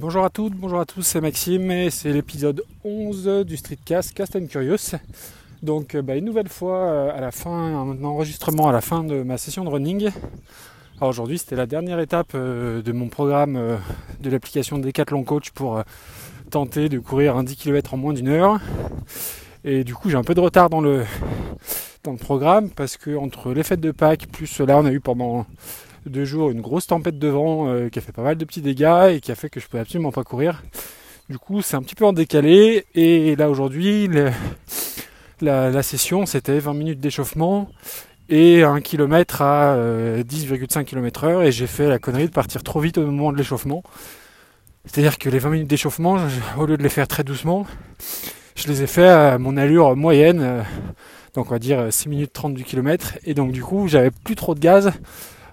Bonjour à toutes, bonjour à tous, c'est Maxime et c'est l'épisode 11 du Streetcast Cast and Curious. Donc bah, une nouvelle fois euh, à la fin, un enregistrement à la fin de ma session de running. Alors aujourd'hui c'était la dernière étape euh, de mon programme euh, de l'application Decathlon Coach pour tenter de courir un 10 km en moins d'une heure. Et du coup j'ai un peu de retard dans le, dans le programme parce que entre les fêtes de Pâques plus là on a eu pendant deux jours une grosse tempête de vent euh, qui a fait pas mal de petits dégâts et qui a fait que je pouvais absolument pas courir. Du coup, c'est un petit peu en décalé. Et là, aujourd'hui, la, session, c'était 20 minutes d'échauffement et 1 km à 10,5 km heure. Et j'ai fait la connerie de partir trop vite au moment de l'échauffement. C'est-à-dire que les 20 minutes d'échauffement, au lieu de les faire très doucement, je les ai fait à mon allure moyenne. Euh, donc on va dire 6 minutes 30 du kilomètre. Et donc du coup, j'avais plus trop de gaz.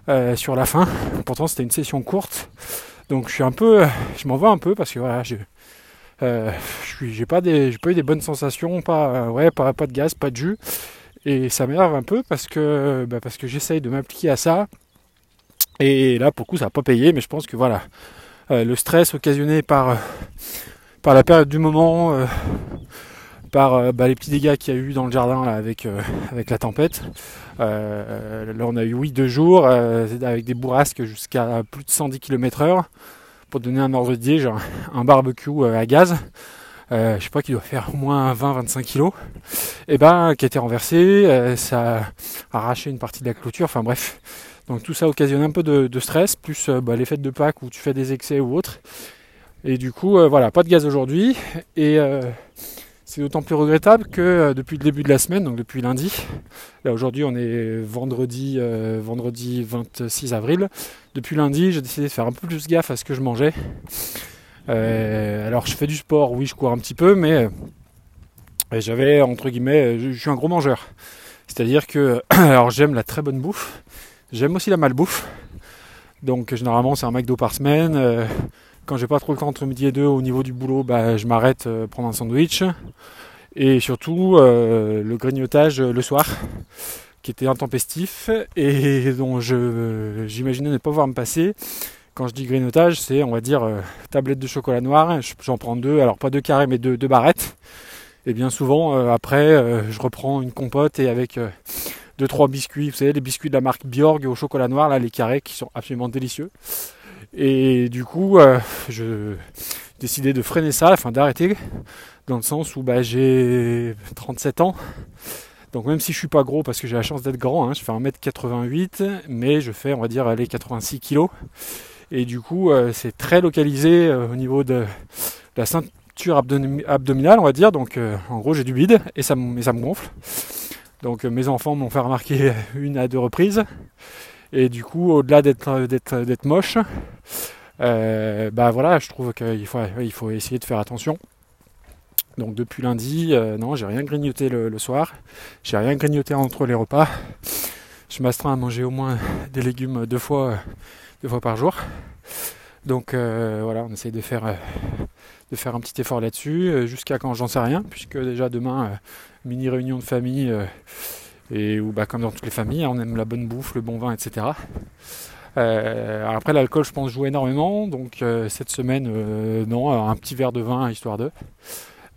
Euh, sur la fin. Pourtant c'était une session courte. Donc je suis un peu. Je m'en vais un peu parce que voilà, je, euh, j'ai pas des. Pas eu des bonnes sensations, pas ouais, pas, de gaz, pas de jus. Et ça m'énerve un peu parce que bah, parce que j'essaye de m'appliquer à ça. Et là pour le coup ça n'a pas payé, mais je pense que voilà. Euh, le stress occasionné par, par la période du moment, euh, bah, les petits dégâts qu'il y a eu dans le jardin avec, euh, avec la tempête. Euh, là on a eu oui deux jours avec des bourrasques jusqu'à plus de 110 km heure. Pour donner un ordre d'idée, j'ai un, barbecue à gaz. je sais pas qu'il doit faire au moins 20-25 kg, et ben qui a été renversé, ça a arraché une partie de la clôture, enfin bref. Donc tout ça occasionne un peu de, stress, plus bah, les fêtes de Pâques où tu fais des excès ou autre. Et du coup, voilà, pas de gaz aujourd'hui. Et c'est d'autant plus regrettable que euh, depuis le début de la semaine, donc depuis lundi, là aujourd'hui on est vendredi, euh, vendredi 26 avril, depuis lundi j'ai décidé de faire un peu plus gaffe à ce que je mangeais. Euh, alors je fais du sport, oui je cours un petit peu, mais j'avais entre guillemets, je, suis un gros mangeur. C'est-à-dire que, alors j'aime la très bonne bouffe, j'aime aussi la malbouffe. Donc généralement c'est un McDo par semaine. Quand j'ai pas trop le temps entre midi et deux au niveau du boulot, bah, je m'arrête euh, prendre un sandwich. Et surtout euh, le grignotage euh, le soir, qui était intempestif et dont j'imaginais ne pas voir me passer. Quand je dis grignotage, c'est on va dire tablette de chocolat noir. J'en prends deux, alors pas deux carrés mais deux, deux barrettes. Et bien souvent après, je reprends une compote et avec deux trois biscuits, vous savez les biscuits de la marque Bjorg au chocolat noir là, les carrés qui sont absolument délicieux. Et du coup, euh, je décidé de freiner ça, enfin d'arrêter, dans le sens où bah, j'ai 37 ans. Donc même si je suis pas gros, parce que j'ai la chance d'être grand, hein, je fais 1m88, mais je fais, on va dire, aller 86 kg. Et du coup, euh, c'est très localisé euh, au niveau de, la ceinture abdominale, on va dire. Donc en gros, j'ai du bide et ça, et ça me gonfle. Donc mes enfants m'ont fait remarquer une à deux reprises. Et du coup, au-delà d'être, d'être, d'être moche, euh, bah voilà, je trouve qu'il faut, il faut essayer de faire attention. Donc depuis lundi, euh, non, j'ai rien grignoté le, soir, j'ai rien grignoté entre les repas. Je m'astreins à manger au moins des légumes deux fois, deux fois par jour. Donc euh, voilà, on essaye de faire, de faire un petit effort là-dessus, jusqu'à quand j'en sais rien, puisque déjà demain, mini réunion de famille et où bah, comme dans toutes les familles, on aime la bonne bouffe, le bon vin, etc. Euh, après l'alcool je pense joue énormément, donc euh, cette semaine euh, non, un petit verre de vin histoire de.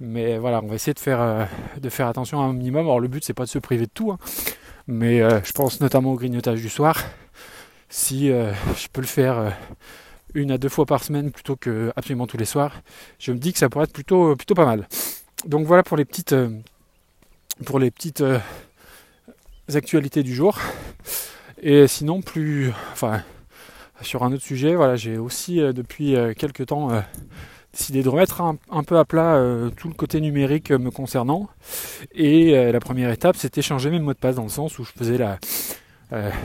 Mais voilà, on va essayer de faire, de faire attention à un minimum. Alors le but c'est pas de se priver de tout, hein. mais je pense notamment au grignotage du soir. Si je peux le faire une à deux fois par semaine plutôt que absolument tous les soirs, je me dis que ça pourrait être plutôt, plutôt pas mal. Donc voilà pour les petites, pour les petites actualités du jour. Et sinon, plus, enfin, sur un autre sujet, voilà, j'ai aussi euh, depuis euh, quelques temps euh, décidé de remettre un, peu à plat tout le côté numérique me concernant. Et la première étape, c'était changer mes mots de passe dans le sens où je faisais la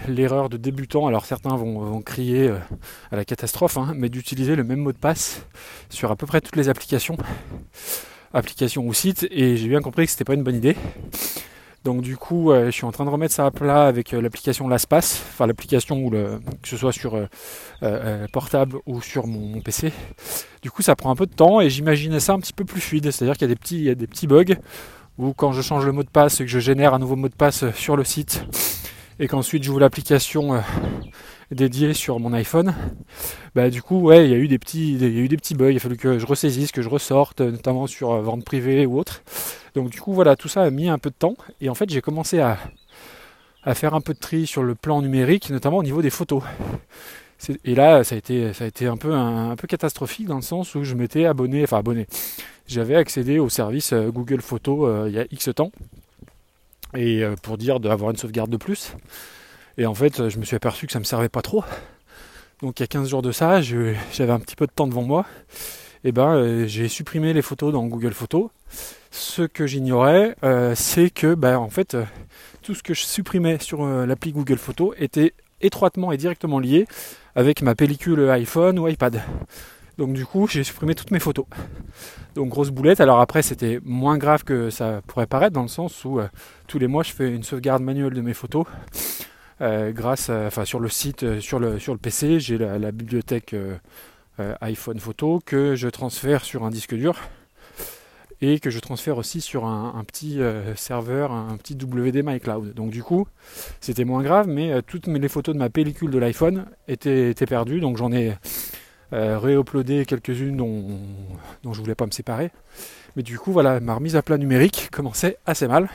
l'erreur de débutant. Alors certains vont, crier à la catastrophe, hein, mais d'utiliser le même mot de passe sur à peu près toutes les applications, applications ou sites. Et j'ai bien compris que c'était pas une bonne idée. Donc du coup, euh, je suis en train de remettre ça à plat avec euh, l'application LastPass, enfin l'application le, que ce soit sur euh, portable ou sur mon, PC. Du coup, ça prend un peu de temps et j'imaginais ça un petit peu plus fluide, c'est-à-dire qu'il y a des petits, il y a des petits bugs où quand je change le mot de passe et que je génère un nouveau mot de passe sur le site et qu'ensuite j'ouvre l'application dédié sur mon iPhone, bah du coup ouais il y a eu des petits il y a eu des petits bugs, il a fallu que je ressaisisse, que je ressorte, notamment sur euh, vente privée ou autre. Donc du coup voilà tout ça a mis un peu de temps et en fait j'ai commencé à, à faire un peu de tri sur le plan numérique, notamment au niveau des photos. Et là, ça a été, ça a été un, peu, un, peu catastrophique dans le sens où je m'étais abonné, enfin abonné, j'avais accédé au service euh, Google Photos euh, il y a X temps, et euh, pour dire d'avoir une sauvegarde de plus. Et en fait, je me suis aperçu que ça ne me servait pas trop. Donc il y a 15 jours de ça, j'avais un petit peu de temps devant moi. Et ben j'ai supprimé les photos dans Google Photos. Ce que j'ignorais, c'est que ben, en fait tout ce que je supprimais sur l'appli Google Photos était étroitement et directement lié avec ma pellicule iPhone ou iPad. Donc du coup, j'ai supprimé toutes mes photos. Donc grosse boulette. Alors après, c'était moins grave que ça pourrait paraître dans le sens où euh, tous les mois, je fais une sauvegarde manuelle de mes photos. Euh, grâce, enfin sur le site, euh, sur le sur le PC, j'ai la, bibliothèque iPhone photo que je transfère sur un disque dur et que je transfère aussi sur un, petit euh, serveur, un petit WD MyCloud. Donc du coup, c'était moins grave, mais euh, toutes les photos de ma pellicule de l'iPhone étaient, perdues, donc j'en ai euh, réuploadé quelques-unes dont, dont je voulais pas me séparer. Mais du coup, voilà, ma remise à plat numérique commençait assez mal.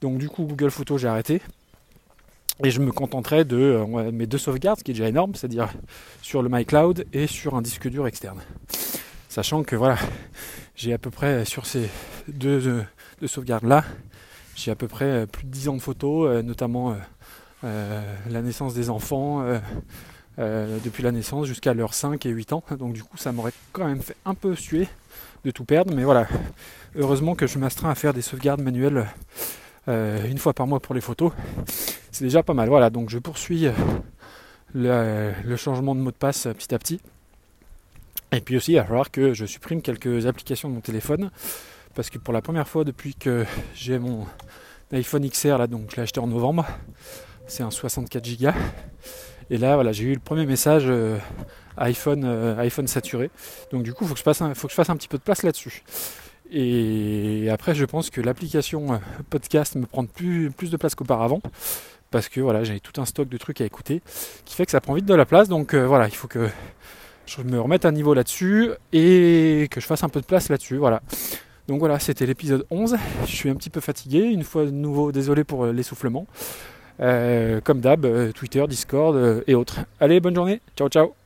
Donc du coup, Google Photos, j'ai arrêté. Et je me contenterai de mes deux sauvegardes, ce qui est déjà énorme, c'est-à-dire sur le MyCloud et sur un disque dur externe. Sachant que voilà, j'ai à peu près sur ces deux, sauvegardes là, j'ai à peu près euh, plus de 10 ans de photos, euh, notamment euh, la naissance des enfants, depuis la naissance jusqu'à leurs 5 et 8 ans. Donc du coup ça m'aurait quand même fait un peu suer de tout perdre, mais voilà, heureusement que je m'astreins à faire des sauvegardes manuelles une fois par mois pour les photos. C'est déjà pas mal. Voilà, donc je poursuis le changement de mot de passe petit à petit. Et puis aussi, il va falloir que je supprime quelques applications de mon téléphone. Parce que pour la première fois depuis que j'ai mon iPhone XR, là, donc je l'ai acheté en novembre, c'est un 64 Go. Et là, voilà, j'ai eu le premier message euh, iPhone, euh, iPhone saturé. Donc du coup, il faut que je fasse un petit peu de place là-dessus. Et après, je pense que l'application euh, podcast me prend plus, de place qu'auparavant. Parce que voilà, j'ai tout un stock de trucs à écouter qui fait que ça prend vite de la place. Donc voilà, il faut que je me remette à niveau là-dessus et que je fasse un peu de place là-dessus. Voilà. Donc voilà, c'était l'épisode 11. Je suis un petit peu fatigué. Une fois de nouveau, désolé pour euh, l'essoufflement. Euh, comme d'hab, euh, Twitter, Discord et autres. Allez, bonne journée. Ciao, ciao.